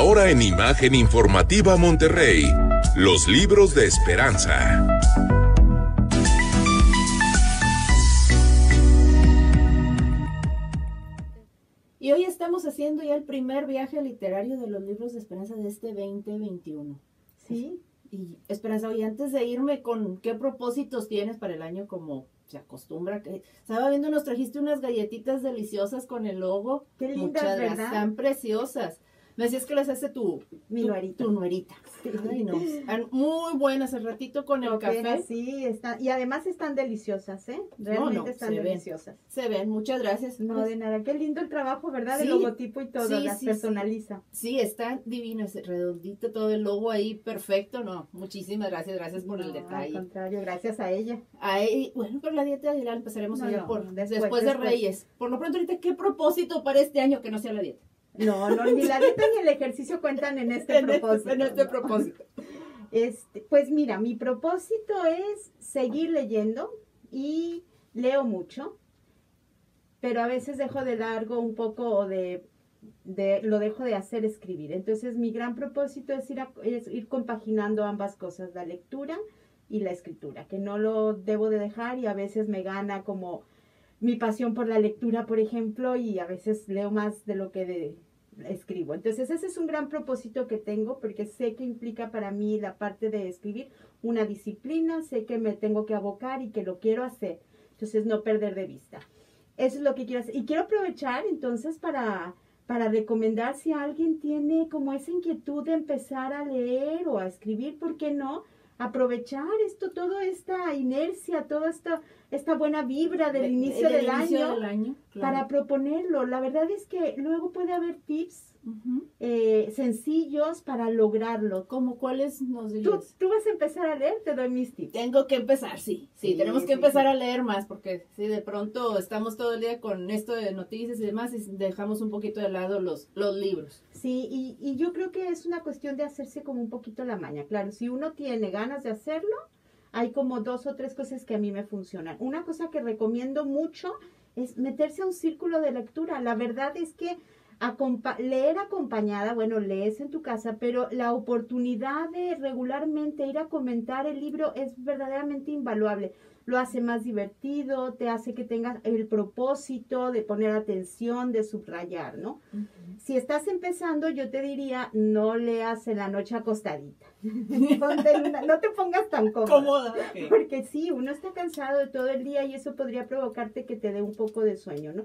Ahora en Imagen Informativa Monterrey, los libros de esperanza. Y hoy estamos haciendo ya el primer viaje literario de los libros de esperanza de este 2021. Sí. Y Esperanza, hoy antes de irme, ¿con qué propósitos tienes para el año como se acostumbra? que Estaba viendo, nos trajiste unas galletitas deliciosas con el logo. Qué lindas, Muchas gracias, ¿verdad? Están preciosas. Me decías que las hace tu, Mi tu, nuerita. tu nuerita. Sí. Ay, no. Están muy buenas. El ratito con el café Sí, están, y además están deliciosas, ¿eh? Realmente no, están se ven. deliciosas. se ven. Muchas gracias. No, Pues, de nada. Qué lindo el trabajo, ¿verdad? Sí. El logotipo y todo, Sí, las personaliza. Sí, está divino, ese redondito, todo el logo ahí, perfecto. No, muchísimas gracias, gracias por el No, Al detalle. contrario, gracias a ella. Ahí, bueno, pero la dieta ya la empezaremos No, allá no, por después, después, de después. Reyes. Por lo pronto ahorita, ¿qué propósito para este año que no sea la dieta? No, no, ni la dieta ni el ejercicio cuentan en este En este- propósito. en este ¿no? propósito. Este, pues mira, mi propósito es seguir leyendo y leo mucho, pero a veces dejo de largo un poco o de, de- lo dejo de hacer escribir. Entonces mi gran propósito es ir, a- es ir compaginando ambas cosas, la lectura y la escritura, que no lo debo de dejar y a veces me gana como mi pasión por la lectura, por ejemplo, y a veces leo más de lo que de- escribo. Entonces ese es un gran propósito que tengo porque sé que implica para mí la parte de escribir una disciplina, sé que me tengo que abocar y que lo quiero hacer. Entonces no perder de vista. Eso es lo que quiero hacer. Y quiero aprovechar entonces para, para recomendar si alguien tiene como esa inquietud de empezar a leer o a escribir, ¿por qué no? Aprovechar esto, toda esta inercia, toda esta, esta buena vibra del De- inicio del inicio año del año, claro. para proponerlo. La verdad es que luego puede haber tips eh, sencillos para lograrlo. ¿Cómo cuáles nos ¿Tú, dirías? tú vas a empezar a leer, te doy mis tips. Tengo que empezar, sí. Sí, Sí, tenemos que sí, empezar sí. a leer más porque si de pronto estamos todo el día con esto de noticias y demás y dejamos un poquito de lado los, los libros. Sí, y, y yo creo que es una cuestión de hacerse como un poquito la maña. Claro, si uno tiene ganas de hacerlo, hay como dos o tres cosas que a mí me funcionan. Una cosa que recomiendo mucho es meterse a un círculo de lectura. La verdad es que leer acompañada, bueno, lees en tu casa, pero la oportunidad de regularmente ir a comentar el libro es verdaderamente invaluable. Lo hace más divertido, te hace que tengas el propósito de poner atención, de subrayar, ¿no? Si estás empezando, yo te diría, no leas en la noche acostadita. Una- no te pongas tan. Cómoda. Porque sí, uno está cansado de todo el día y eso podría provocarte que te dé un poco de sueño, ¿no?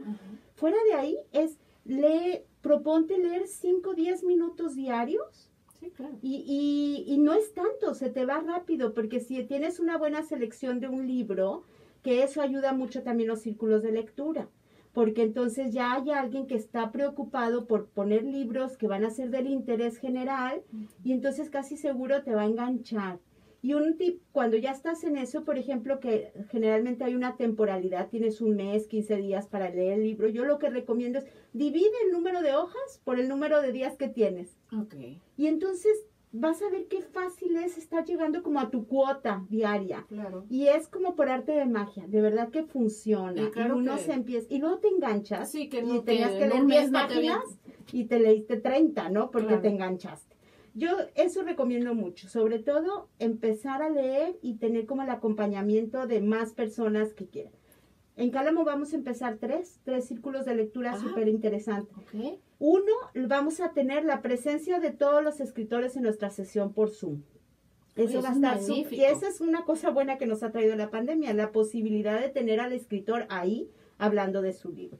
Fuera de ahí es, lee, proponte leer 5 o 10 minutos diarios Sí, claro. y, y, y no es tanto, se te va rápido, porque si tienes una buena selección de un libro, que eso ayuda mucho también los círculos de lectura, porque entonces ya hay alguien que está preocupado por poner libros que van a ser del interés general y entonces casi seguro te va a enganchar. Y un tip, cuando ya estás en eso, por ejemplo, que generalmente hay una temporalidad, tienes un mes, 15 días para leer el libro, yo lo que recomiendo es divide el número de hojas por el número de días que tienes. Ok. Y entonces vas a ver qué fácil es estar llegando como a tu cuota diaria. Claro. Y es como por arte de magia, de verdad que funciona. Y claro y uno que- se empieza, y luego te enganchas. Así que y no tenías que leer un 10 mes no te páginas y te leíste 30, ¿no? Porque Claro. te enganchaste. Yo eso recomiendo mucho, sobre todo empezar a leer y tener como el acompañamiento de más personas que quieran. En Cálamo vamos a empezar tres, tres círculos de lectura Ah. súper interesantes. Uno, vamos a tener la presencia de todos los escritores en nuestra sesión por Zoom. Eso va a es estar magnífico. Y esa es una cosa buena que nos ha traído la pandemia, la posibilidad de tener al escritor ahí hablando de su libro.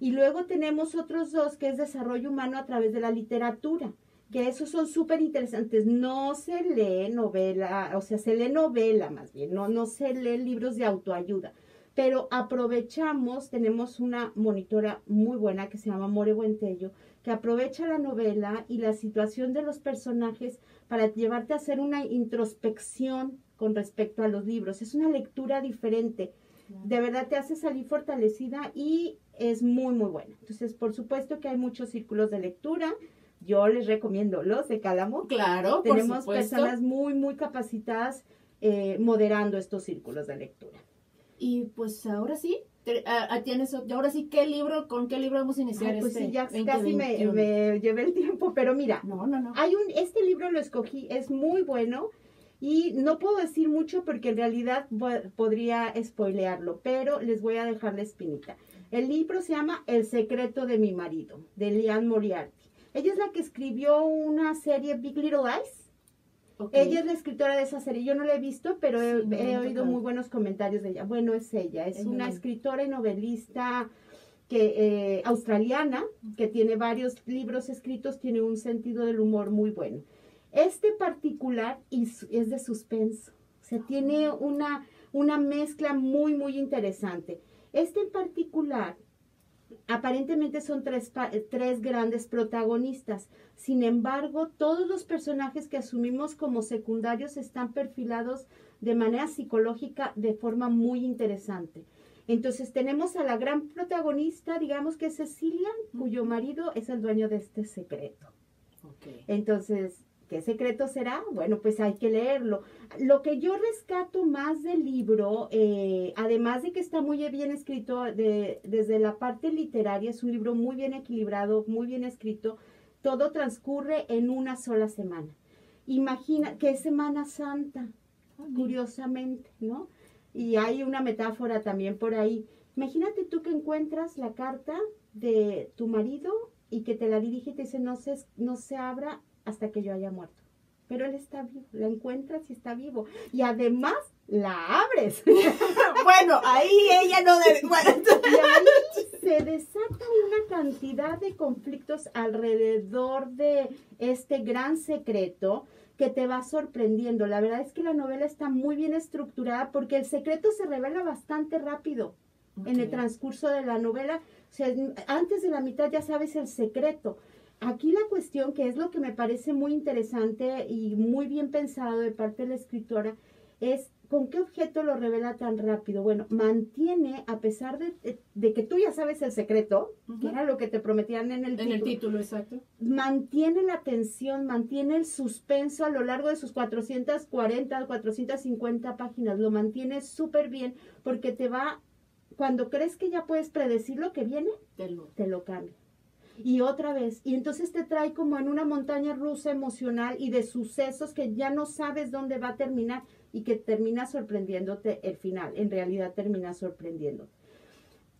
Y luego tenemos otros dos, que es desarrollo humano a través de la literatura, que esos son súper interesantes. No se lee novela, o sea, se lee novela más bien, no, no se lee libros de autoayuda. Pero aprovechamos, tenemos una monitora muy buena que se llama More Buentello, que aprovecha la novela y la situación de los personajes para llevarte a hacer una introspección con respecto a los libros. Es una lectura diferente. De verdad te hace salir fortalecida y es muy, muy buena. Entonces, por supuesto que hay muchos círculos de lectura. Yo les recomiendo los de Cálamo. Claro, por Tenemos supuesto. personas muy, muy capacitadas eh, moderando estos círculos de lectura. Y pues ahora sí, Te- tienes, y ahora sí, ¿qué libro, con qué libro vamos a iniciar Ay, pues este sí, ya casi me, 2021? me llevé el tiempo, pero mira, No, no, no. hay un, este libro lo escogí, es muy bueno y no puedo decir mucho porque en realidad po- podría spoilearlo, pero les voy a dejar la espinita. El libro se llama El secreto de mi marido, de Liane Moriarty. Ella es la que escribió una serie Big Little Lies. Ella es la escritora de esa serie. Yo no la he visto, pero he, Sí, oído muy buenos comentarios de ella. Bueno, es ella. Es una es. escritora y novelista que, eh, australiana que tiene varios libros escritos, tiene un sentido del humor muy bueno. Este particular is- es de suspenso. O sea, tiene una, una mezcla muy, muy interesante. Este en particular aparentemente son tres, eh, tres grandes protagonistas. Sin embargo, todos los personajes que asumimos como secundarios están perfilados de manera psicológica de forma muy interesante. Entonces tenemos a la gran protagonista, digamos que es Cecilia, cuyo marido es el dueño de este secreto. Entonces, ¿qué secreto será? Bueno, pues hay que leerlo. Lo que yo rescato más del libro, eh, además de que está muy bien escrito de- desde la parte literaria, es un libro muy bien equilibrado, muy bien escrito, todo transcurre en una sola semana. Imagina que es Semana Santa, curiosamente, ¿no? Y hay una metáfora también por ahí. Imagínate tú que encuentras la carta de tu marido y que te la dirige y te dice no se, no se abra hasta que yo haya muerto. Pero él está vivo, la encuentras y está vivo. Y además la abres. bueno, ahí ella no debe. Bueno, Y ahí se desata una cantidad de conflictos alrededor de este gran secreto que te va sorprendiendo. La verdad es que la novela está muy bien estructurada porque el secreto se revela bastante rápido en el transcurso de la novela. O sea, antes de la mitad ya sabes el secreto. Aquí la cuestión, que es lo que me parece muy interesante y muy bien pensado de parte de la escritora, es con qué objeto lo revela tan rápido. Bueno, mantiene, a pesar de, de- de que tú ya sabes el secreto, que era lo que te prometían en el En el título, título, exacto. mantiene la tensión, mantiene el suspenso a lo largo de sus 440, 450 páginas, lo mantiene súper bien porque te va, cuando crees que ya puedes predecir lo que viene, Te lo- te lo cambia. Y otra vez, y entonces te trae como en una montaña rusa emocional y de sucesos que ya no sabes dónde va a terminar y que termina sorprendiéndote el final, en realidad termina sorprendiéndote.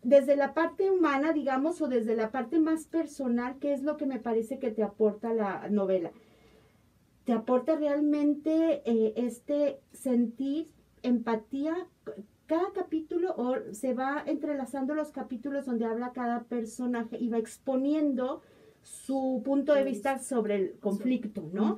Desde la parte humana, digamos, o desde la parte más personal, ¿qué es lo que me parece que te aporta la novela? Te aporta realmente eh, este sentir empatía cada capítulo o se va entrelazando los capítulos donde habla cada personaje y va exponiendo su punto de vista sobre el conflicto, ¿no?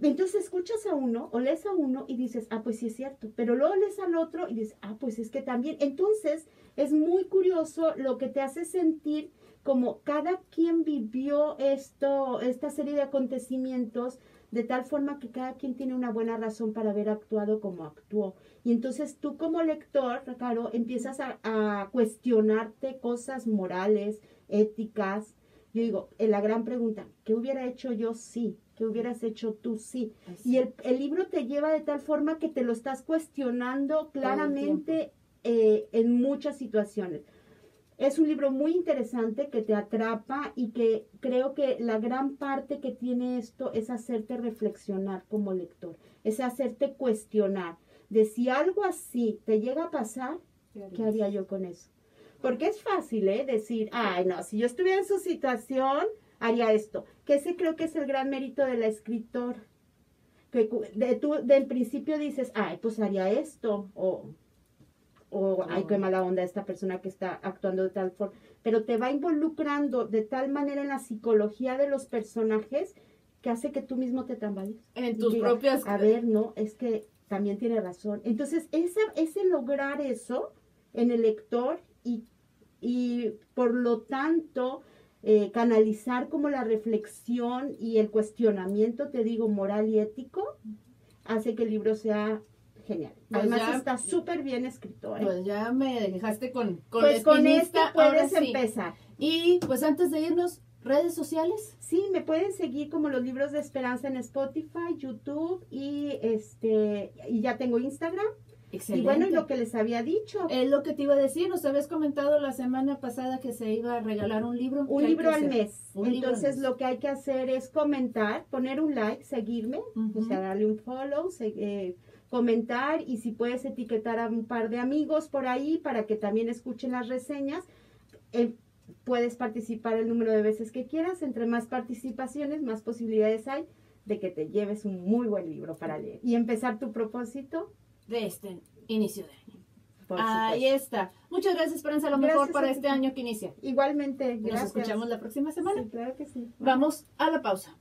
Entonces escuchas a uno o lees a uno y dices, ah, pues sí es cierto, pero luego lees al otro y dices, ah, pues es que también. Entonces es muy curioso lo que te hace sentir como cada quien vivió esto, esta serie de acontecimientos de tal forma que cada quien tiene una buena razón para haber actuado como actuó. Y entonces tú como lector, Caro, empiezas a, a cuestionarte cosas morales, éticas. Yo digo, en la gran pregunta, ¿qué hubiera hecho yo sí? ¿Qué hubieras hecho tú sí? Así. Y el, el libro te lleva de tal forma que te lo estás cuestionando claramente eh, en muchas situaciones. Es un libro muy interesante que te atrapa y que creo que la gran parte que tiene esto es hacerte reflexionar como lector, es hacerte cuestionar de si algo así te llega a pasar, ¿qué haría yo con eso? Porque es fácil, ¿eh? Decir, ay, no, si yo estuviera en su situación, haría esto. Que ese creo que es el gran mérito de la escritora. Que de, tú del principio dices, ay, pues haría esto, o, o ay, qué mala onda esta persona que está actuando de tal forma. Pero te va involucrando de tal manera en la psicología de los personajes que hace que tú mismo te tambalees. En tus que digas, propias. A ver, no, es que también tiene razón. Entonces, esa, ese lograr eso en el lector y, y por lo tanto eh, canalizar como la reflexión y el cuestionamiento, te digo, moral y ético, hace que el libro sea genial. Pues Además ya- está súper bien escrito. ¿eh? Pues ya me dejaste con, con pues con ahora puedes sí. empezar. Y pues antes de irnos, redes sociales. Sí, me pueden seguir como los libros de esperanza en Spotify, YouTube y este y ya tengo Instagram. Excelente. Y bueno, y lo que les había dicho, Es lo que te iba a decir, nos habías comentado la semana pasada que se iba a regalar un libro. ¿Qué un libro al mes. Un Entonces lo que hay que hacer es comentar, poner un like, seguirme, o sea, darle un follow, se- eh, comentar y si puedes etiquetar a un par de amigos por ahí para que también escuchen las reseñas. Eh, puedes participar el número de veces que quieras. Entre más participaciones, más posibilidades hay de que te lleves un muy buen libro para leer y empezar tu propósito. De este inicio de año. Ahí está. Muchas gracias, Esperanza. Lo mejor para este año que inicia. Igualmente, Nos gracias. escuchamos la próxima semana. Sí, claro que sí. Vamos a la pausa.